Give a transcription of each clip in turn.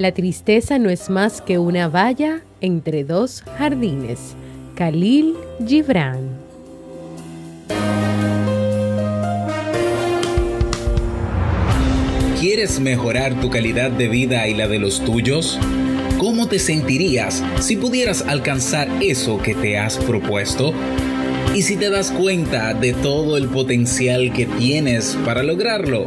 La tristeza no es más que una valla entre dos jardines. Khalil Gibran. ¿Quieres mejorar tu calidad de vida y la de los tuyos? ¿Cómo te sentirías si pudieras alcanzar eso que te has propuesto? ¿Y si te das cuenta de todo el potencial que tienes para lograrlo?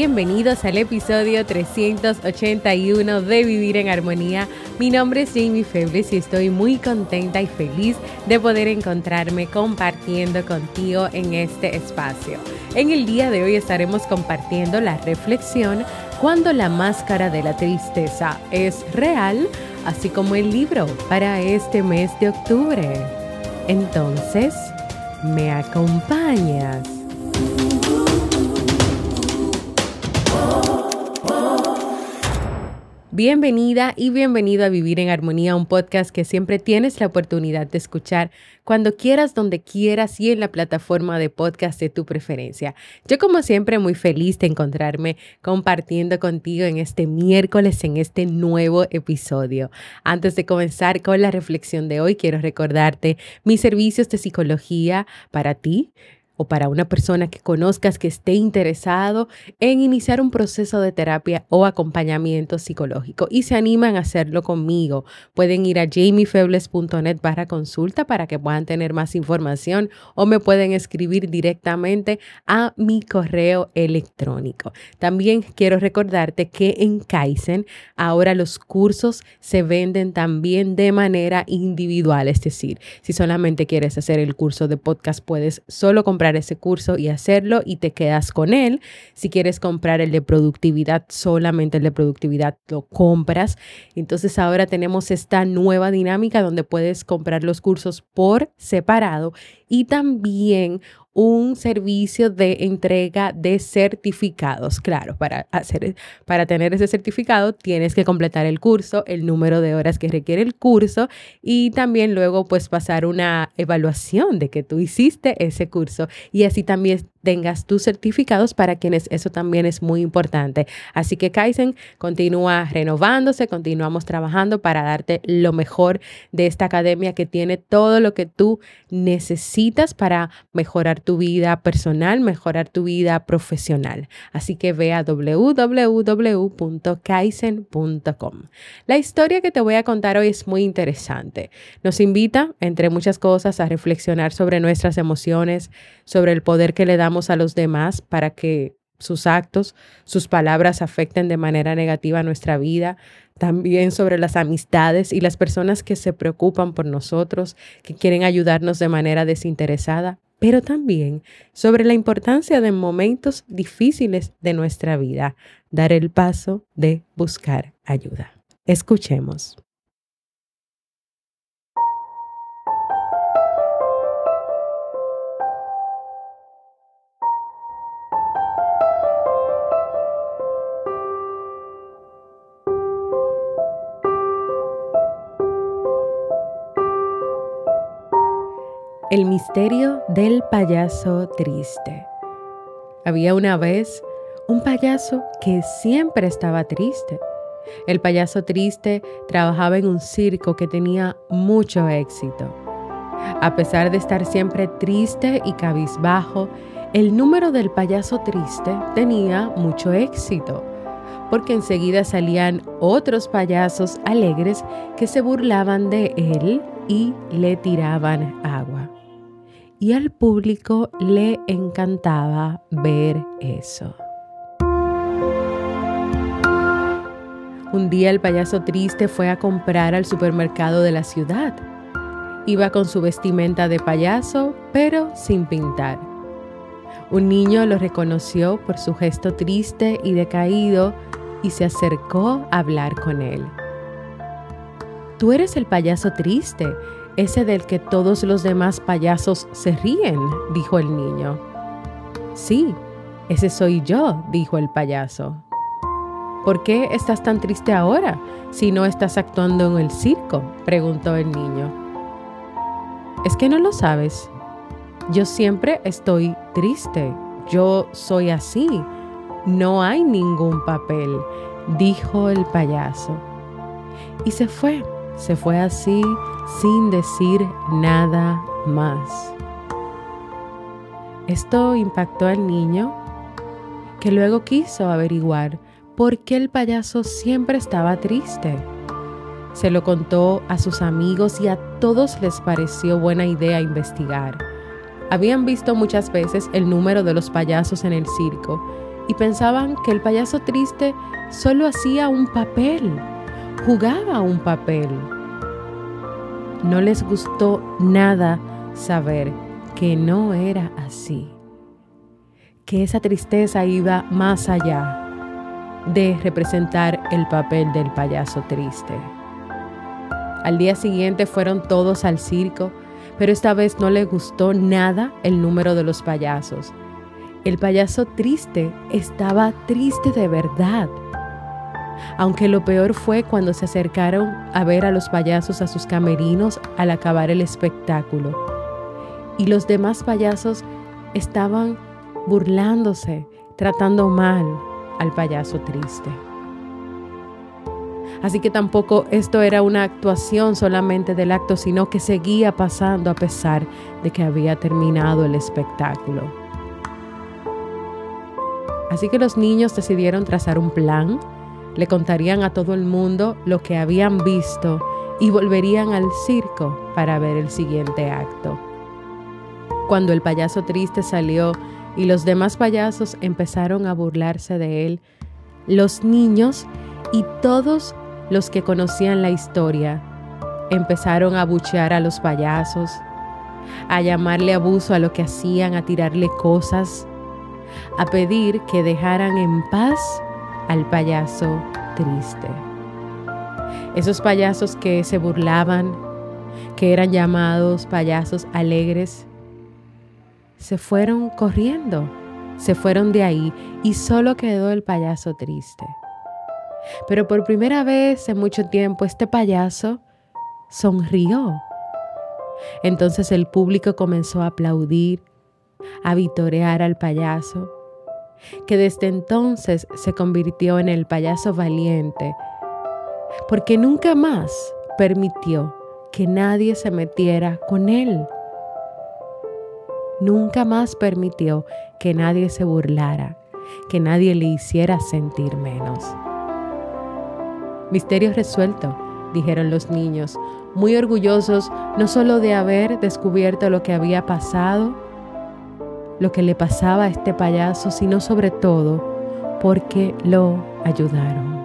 Bienvenidos al episodio 381 de Vivir en Armonía. Mi nombre es Jamie Febles y estoy muy contenta y feliz de poder encontrarme compartiendo contigo en este espacio. En el día de hoy estaremos compartiendo la reflexión cuando la máscara de la tristeza es real, así como el libro para este mes de octubre. Entonces, ¿me acompañas? Bienvenida y bienvenido a Vivir en Armonía, un podcast que siempre tienes la oportunidad de escuchar cuando quieras, donde quieras y en la plataforma de podcast de tu preferencia. Yo como siempre muy feliz de encontrarme compartiendo contigo en este miércoles, en este nuevo episodio. Antes de comenzar con la reflexión de hoy, quiero recordarte mis servicios de psicología para ti o para una persona que conozcas que esté interesado en iniciar un proceso de terapia o acompañamiento psicológico y se animan a hacerlo conmigo, pueden ir a jamiefebles.net barra consulta para que puedan tener más información o me pueden escribir directamente a mi correo electrónico. También quiero recordarte que en Kaizen ahora los cursos se venden también de manera individual, es decir, si solamente quieres hacer el curso de podcast puedes solo comprar ese curso y hacerlo y te quedas con él. Si quieres comprar el de productividad, solamente el de productividad lo compras. Entonces ahora tenemos esta nueva dinámica donde puedes comprar los cursos por separado y también un servicio de entrega de certificados. Claro, para, hacer, para tener ese certificado tienes que completar el curso, el número de horas que requiere el curso y también luego pues pasar una evaluación de que tú hiciste ese curso y así también tengas tus certificados para quienes eso también es muy importante. Así que Kaizen continúa renovándose, continuamos trabajando para darte lo mejor de esta academia que tiene todo lo que tú necesitas para mejorar tu vida personal, mejorar tu vida profesional. Así que ve a www.kaizen.com. La historia que te voy a contar hoy es muy interesante. Nos invita, entre muchas cosas, a reflexionar sobre nuestras emociones, sobre el poder que le damos a los demás para que sus actos, sus palabras afecten de manera negativa nuestra vida, también sobre las amistades y las personas que se preocupan por nosotros, que quieren ayudarnos de manera desinteresada, pero también sobre la importancia de momentos difíciles de nuestra vida, dar el paso de buscar ayuda. Escuchemos. El misterio del payaso triste. Había una vez un payaso que siempre estaba triste. El payaso triste trabajaba en un circo que tenía mucho éxito. A pesar de estar siempre triste y cabizbajo, el número del payaso triste tenía mucho éxito. porque enseguida salían otros payasos alegres que se burlaban de él y le tiraban agua. Y al público le encantaba ver eso. Un día el payaso triste fue a comprar al supermercado de la ciudad. Iba con su vestimenta de payaso, pero sin pintar. Un niño lo reconoció por su gesto triste y decaído y se acercó a hablar con él. Tú eres el payaso triste, ese del que todos los demás payasos se ríen, dijo el niño. Sí, ese soy yo, dijo el payaso. ¿Por qué estás tan triste ahora si no estás actuando en el circo? preguntó el niño. Es que no lo sabes. Yo siempre estoy triste. Yo soy así. No hay ningún papel, dijo el payaso. Y se fue, se fue así sin decir nada más. Esto impactó al niño, que luego quiso averiguar por qué el payaso siempre estaba triste. Se lo contó a sus amigos y a todos les pareció buena idea investigar. Habían visto muchas veces el número de los payasos en el circo y pensaban que el payaso triste solo hacía un papel, jugaba un papel. No les gustó nada saber que no era así, que esa tristeza iba más allá de representar el papel del payaso triste. Al día siguiente fueron todos al circo, pero esta vez no le gustó nada el número de los payasos. El payaso triste estaba triste de verdad. Aunque lo peor fue cuando se acercaron a ver a los payasos a sus camerinos al acabar el espectáculo. Y los demás payasos estaban burlándose, tratando mal, al payaso triste. Así que tampoco esto era una actuación solamente del acto, sino que seguía pasando a pesar de que había terminado el espectáculo. Así que los niños decidieron trazar un plan, le contarían a todo el mundo lo que habían visto y volverían al circo para ver el siguiente acto. Cuando el payaso triste salió y los demás payasos empezaron a burlarse de él. Los niños y todos los que conocían la historia empezaron a buchear a los payasos, a llamarle abuso a lo que hacían, a tirarle cosas, a pedir que dejaran en paz al payaso triste. Esos payasos que se burlaban, que eran llamados payasos alegres, se fueron corriendo, se fueron de ahí y solo quedó el payaso triste. Pero por primera vez en mucho tiempo este payaso sonrió. Entonces el público comenzó a aplaudir, a vitorear al payaso, que desde entonces se convirtió en el payaso valiente, porque nunca más permitió que nadie se metiera con él nunca más permitió que nadie se burlara, que nadie le hiciera sentir menos. Misterio resuelto, dijeron los niños, muy orgullosos no solo de haber descubierto lo que había pasado, lo que le pasaba a este payaso, sino sobre todo porque lo ayudaron.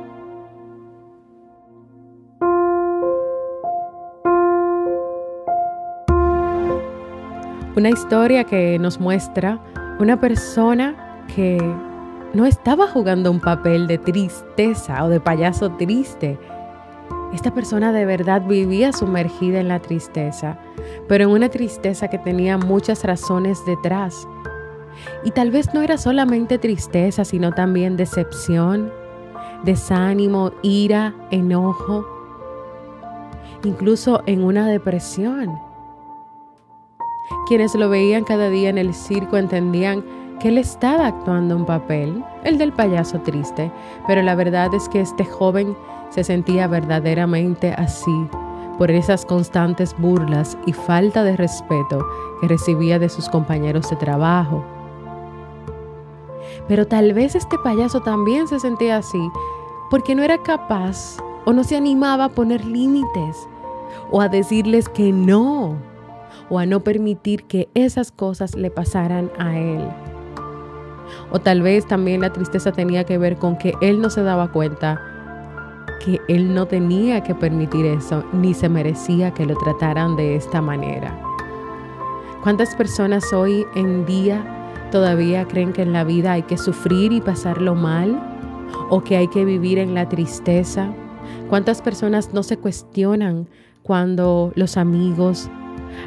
Una historia que nos muestra una persona que no estaba jugando un papel de tristeza o de payaso triste. Esta persona de verdad vivía sumergida en la tristeza, pero en una tristeza que tenía muchas razones detrás. Y tal vez no era solamente tristeza, sino también decepción, desánimo, ira, enojo, incluso en una depresión. Quienes lo veían cada día en el circo entendían que él estaba actuando un papel, el del payaso triste, pero la verdad es que este joven se sentía verdaderamente así por esas constantes burlas y falta de respeto que recibía de sus compañeros de trabajo. Pero tal vez este payaso también se sentía así porque no era capaz o no se animaba a poner límites o a decirles que no o a no permitir que esas cosas le pasaran a él. O tal vez también la tristeza tenía que ver con que él no se daba cuenta que él no tenía que permitir eso, ni se merecía que lo trataran de esta manera. ¿Cuántas personas hoy en día todavía creen que en la vida hay que sufrir y pasarlo mal? ¿O que hay que vivir en la tristeza? ¿Cuántas personas no se cuestionan cuando los amigos,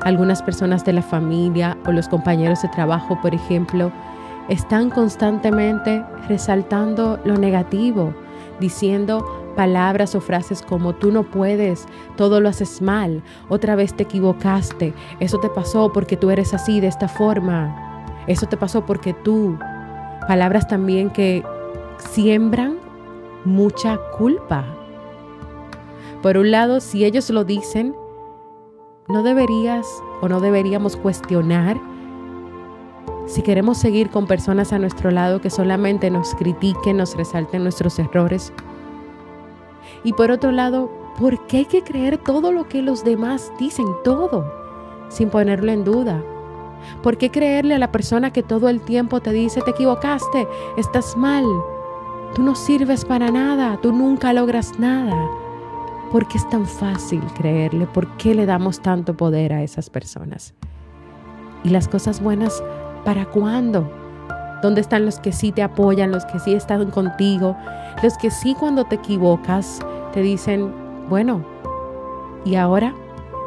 algunas personas de la familia o los compañeros de trabajo, por ejemplo, están constantemente resaltando lo negativo, diciendo palabras o frases como tú no puedes, todo lo haces mal, otra vez te equivocaste, eso te pasó porque tú eres así, de esta forma, eso te pasó porque tú. Palabras también que siembran mucha culpa. Por un lado, si ellos lo dicen, no deberías o no deberíamos cuestionar si queremos seguir con personas a nuestro lado que solamente nos critiquen, nos resalten nuestros errores. Y por otro lado, ¿por qué hay que creer todo lo que los demás dicen? Todo, sin ponerlo en duda. ¿Por qué creerle a la persona que todo el tiempo te dice, te equivocaste, estás mal, tú no sirves para nada, tú nunca logras nada? ¿Por qué es tan fácil creerle? ¿Por qué le damos tanto poder a esas personas? Y las cosas buenas ¿Para cuándo? ¿Dónde están los que sí te apoyan, los que sí están contigo, los que sí cuando te equivocas te dicen, bueno, y ahora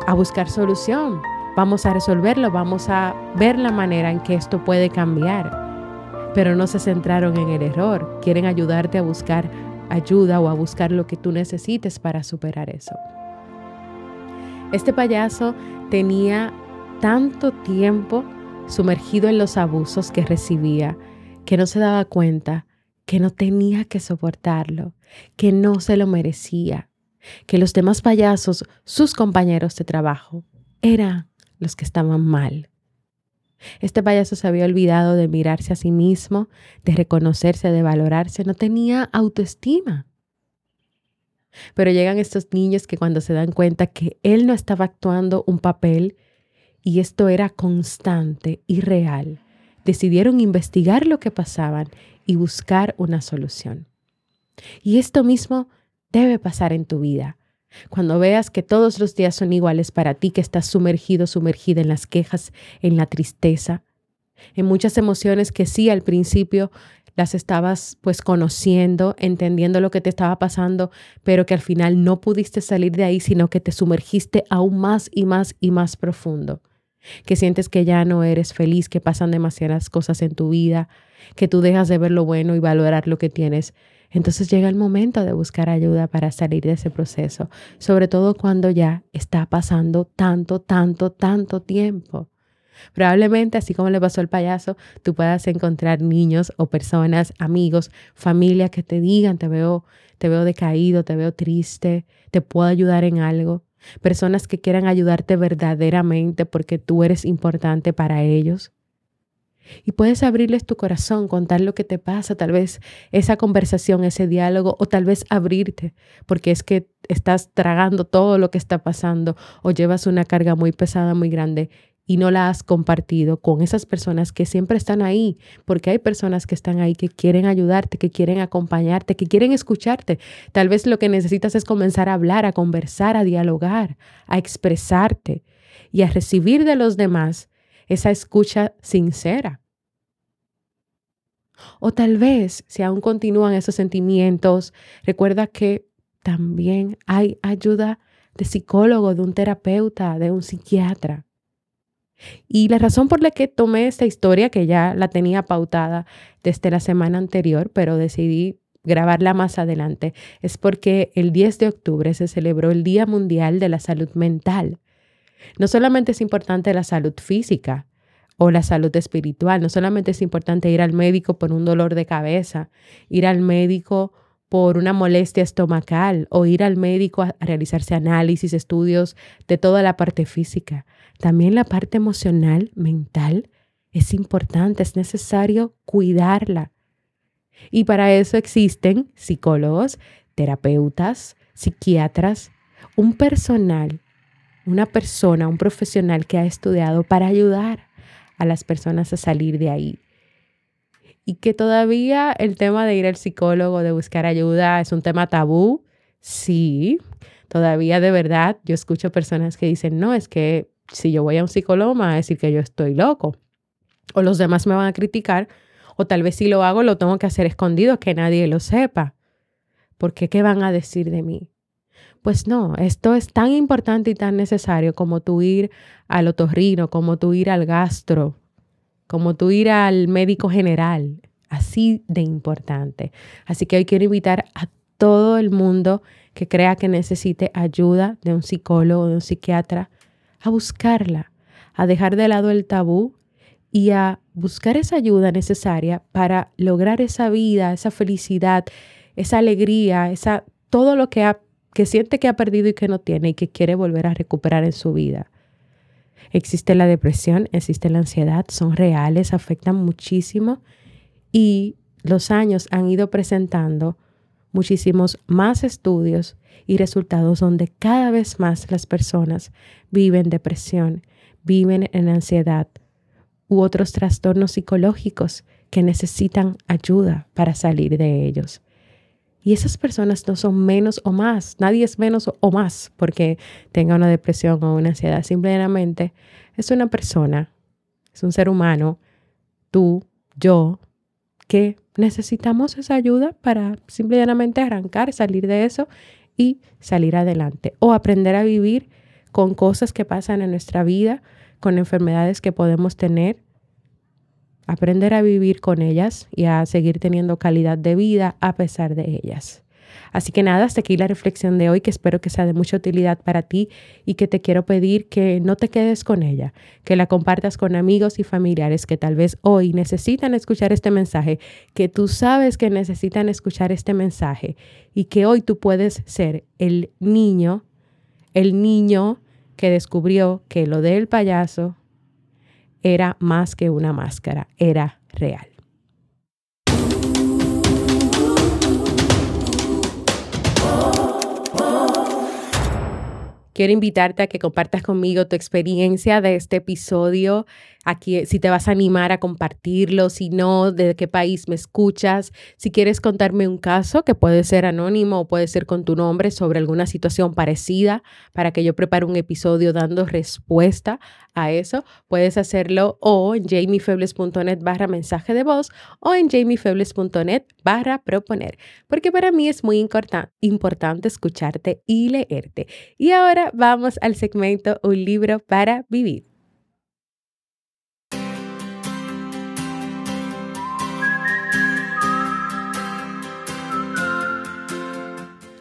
a buscar solución, vamos a resolverlo, vamos a ver la manera en que esto puede cambiar? Pero no se centraron en el error, quieren ayudarte a buscar ayuda o a buscar lo que tú necesites para superar eso. Este payaso tenía tanto tiempo sumergido en los abusos que recibía, que no se daba cuenta que no tenía que soportarlo, que no se lo merecía, que los demás payasos, sus compañeros de trabajo, eran los que estaban mal. Este payaso se había olvidado de mirarse a sí mismo, de reconocerse, de valorarse, no tenía autoestima. Pero llegan estos niños que cuando se dan cuenta que él no estaba actuando un papel y esto era constante y real, decidieron investigar lo que pasaban y buscar una solución. Y esto mismo debe pasar en tu vida. Cuando veas que todos los días son iguales para ti, que estás sumergido, sumergida en las quejas, en la tristeza, en muchas emociones que sí al principio las estabas pues conociendo, entendiendo lo que te estaba pasando, pero que al final no pudiste salir de ahí, sino que te sumergiste aún más y más y más profundo que sientes que ya no eres feliz, que pasan demasiadas cosas en tu vida, que tú dejas de ver lo bueno y valorar lo que tienes. Entonces llega el momento de buscar ayuda para salir de ese proceso, sobre todo cuando ya está pasando tanto, tanto, tanto tiempo. Probablemente, así como le pasó al payaso, tú puedas encontrar niños o personas, amigos, familia que te digan, te veo, te veo decaído, te veo triste, te puedo ayudar en algo personas que quieran ayudarte verdaderamente porque tú eres importante para ellos. Y puedes abrirles tu corazón, contar lo que te pasa, tal vez esa conversación, ese diálogo, o tal vez abrirte, porque es que estás tragando todo lo que está pasando o llevas una carga muy pesada, muy grande y no la has compartido con esas personas que siempre están ahí, porque hay personas que están ahí que quieren ayudarte, que quieren acompañarte, que quieren escucharte. Tal vez lo que necesitas es comenzar a hablar, a conversar, a dialogar, a expresarte y a recibir de los demás esa escucha sincera. O tal vez, si aún continúan esos sentimientos, recuerda que también hay ayuda de psicólogo, de un terapeuta, de un psiquiatra. Y la razón por la que tomé esta historia, que ya la tenía pautada desde la semana anterior, pero decidí grabarla más adelante, es porque el 10 de octubre se celebró el Día Mundial de la Salud Mental. No solamente es importante la salud física o la salud espiritual, no solamente es importante ir al médico por un dolor de cabeza, ir al médico por una molestia estomacal o ir al médico a realizarse análisis, estudios de toda la parte física. También la parte emocional, mental, es importante, es necesario cuidarla. Y para eso existen psicólogos terapeutas, psiquiatras, un personal, una persona, un profesional que ha estudiado para ayudar a las personas a salir de ahí. Y que todavía el tema de ir al psicólogo, de buscar ayuda, es un tema tabú. Sí, todavía de verdad yo escucho personas que dicen, no, es que si yo voy a un psicólogo me va a decir que yo estoy loco. O los demás me van a criticar. O tal vez si lo hago lo tengo que hacer escondido, que nadie lo sepa. Porque ¿qué van a decir de mí? Pues no, esto es tan importante y tan necesario como tú ir al otorrino, como tú ir al gastro, como tú ir al médico general. Así de importante. Así que hoy quiero invitar a todo el mundo que crea que necesite ayuda de un psicólogo, de un psiquiatra, a buscarla, a dejar de lado el tabú y a buscar esa ayuda necesaria para lograr esa vida, esa felicidad, esa alegría, esa todo lo que ha que siente que ha perdido y que no tiene y que quiere volver a recuperar en su vida. Existe la depresión, existe la ansiedad, son reales, afectan muchísimo y los años han ido presentando muchísimos más estudios y resultados donde cada vez más las personas viven depresión, viven en ansiedad u otros trastornos psicológicos que necesitan ayuda para salir de ellos. Y esas personas no son menos o más, nadie es menos o más porque tenga una depresión o una ansiedad. Simplemente es una persona, es un ser humano, tú, yo, que necesitamos esa ayuda para simplemente arrancar, salir de eso y salir adelante. O aprender a vivir con cosas que pasan en nuestra vida, con enfermedades que podemos tener aprender a vivir con ellas y a seguir teniendo calidad de vida a pesar de ellas. Así que nada, hasta aquí la reflexión de hoy que espero que sea de mucha utilidad para ti y que te quiero pedir que no te quedes con ella, que la compartas con amigos y familiares que tal vez hoy necesitan escuchar este mensaje, que tú sabes que necesitan escuchar este mensaje y que hoy tú puedes ser el niño, el niño que descubrió que lo del payaso era más que una máscara, era real. Quiero invitarte a que compartas conmigo tu experiencia de este episodio aquí, si te vas a animar a compartirlo, si no, de qué país me escuchas, si quieres contarme un caso que puede ser anónimo o puede ser con tu nombre sobre alguna situación parecida para que yo prepare un episodio dando respuesta a eso, puedes hacerlo o en jamiefebles.net barra mensaje de voz o en jamiefebles.net barra proponer, porque para mí es muy importante escucharte y leerte. Y ahora vamos al segmento Un libro para vivir.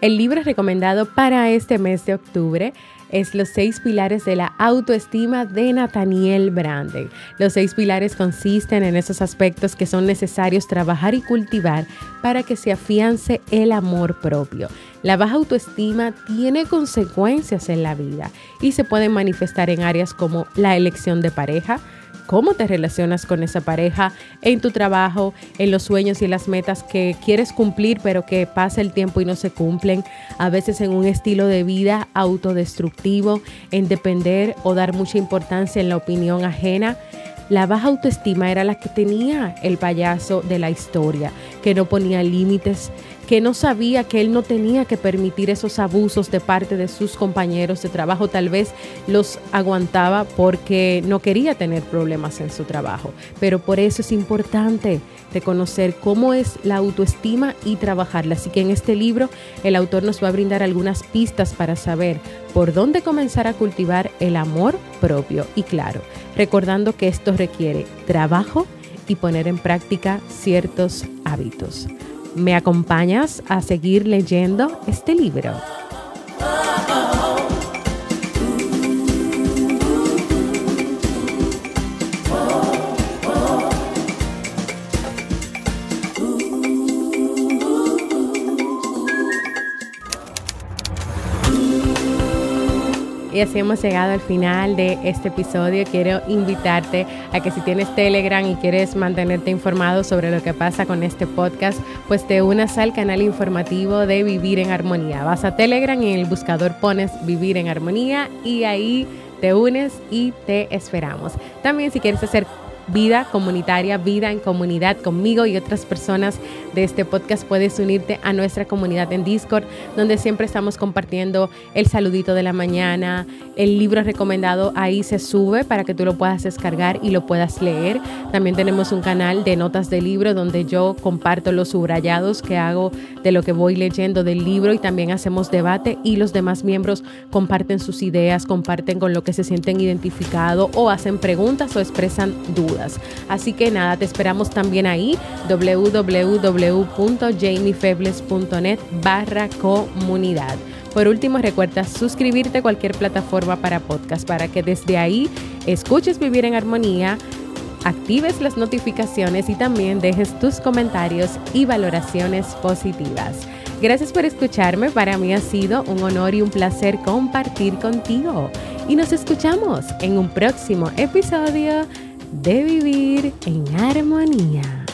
El libro recomendado para este mes de octubre es Los seis pilares de la autoestima de Nathaniel Branden. Los seis pilares consisten en esos aspectos que son necesarios trabajar y cultivar para que se afiance el amor propio. La baja autoestima tiene consecuencias en la vida y se pueden manifestar en áreas como la elección de pareja, cómo te relacionas con esa pareja, en tu trabajo, en los sueños y las metas que quieres cumplir, pero que pasa el tiempo y no se cumplen, a veces en un estilo de vida autodestructivo, en depender o dar mucha importancia en la opinión ajena. La baja autoestima era la que tenía el payaso de la historia, que no ponía límites, que no sabía que él no tenía que permitir esos abusos de parte de sus compañeros de trabajo. Tal vez los aguantaba porque no quería tener problemas en su trabajo. Pero por eso es importante reconocer cómo es la autoestima y trabajarla. Así que en este libro el autor nos va a brindar algunas pistas para saber por dónde comenzar a cultivar el amor propio. Y claro, recordando que esto requiere trabajo y poner en práctica ciertos hábitos. ¿Me acompañas a seguir leyendo este libro? Y así hemos llegado al final de este episodio. Quiero invitarte a que si tienes Telegram y quieres mantenerte informado sobre lo que pasa con este podcast, pues te unas al canal informativo de Vivir en Armonía. Vas a Telegram y en el buscador pones Vivir en Armonía y ahí te unes y te esperamos. También si quieres hacer vida comunitaria, vida en comunidad conmigo y otras personas de este podcast, puedes unirte a nuestra comunidad en Discord, donde siempre estamos compartiendo el saludito de la mañana, el libro recomendado ahí se sube para que tú lo puedas descargar y lo puedas leer. También tenemos un canal de notas de libro donde yo comparto los subrayados que hago de lo que voy leyendo del libro y también hacemos debate y los demás miembros comparten sus ideas, comparten con lo que se sienten identificados o hacen preguntas o expresan dudas. Así que nada, te esperamos también ahí www.jamiefebles.net barra comunidad. Por último, recuerda suscribirte a cualquier plataforma para podcast para que desde ahí escuches Vivir en Armonía, actives las notificaciones y también dejes tus comentarios y valoraciones positivas. Gracias por escucharme, para mí ha sido un honor y un placer compartir contigo y nos escuchamos en un próximo episodio de vivir en armonía.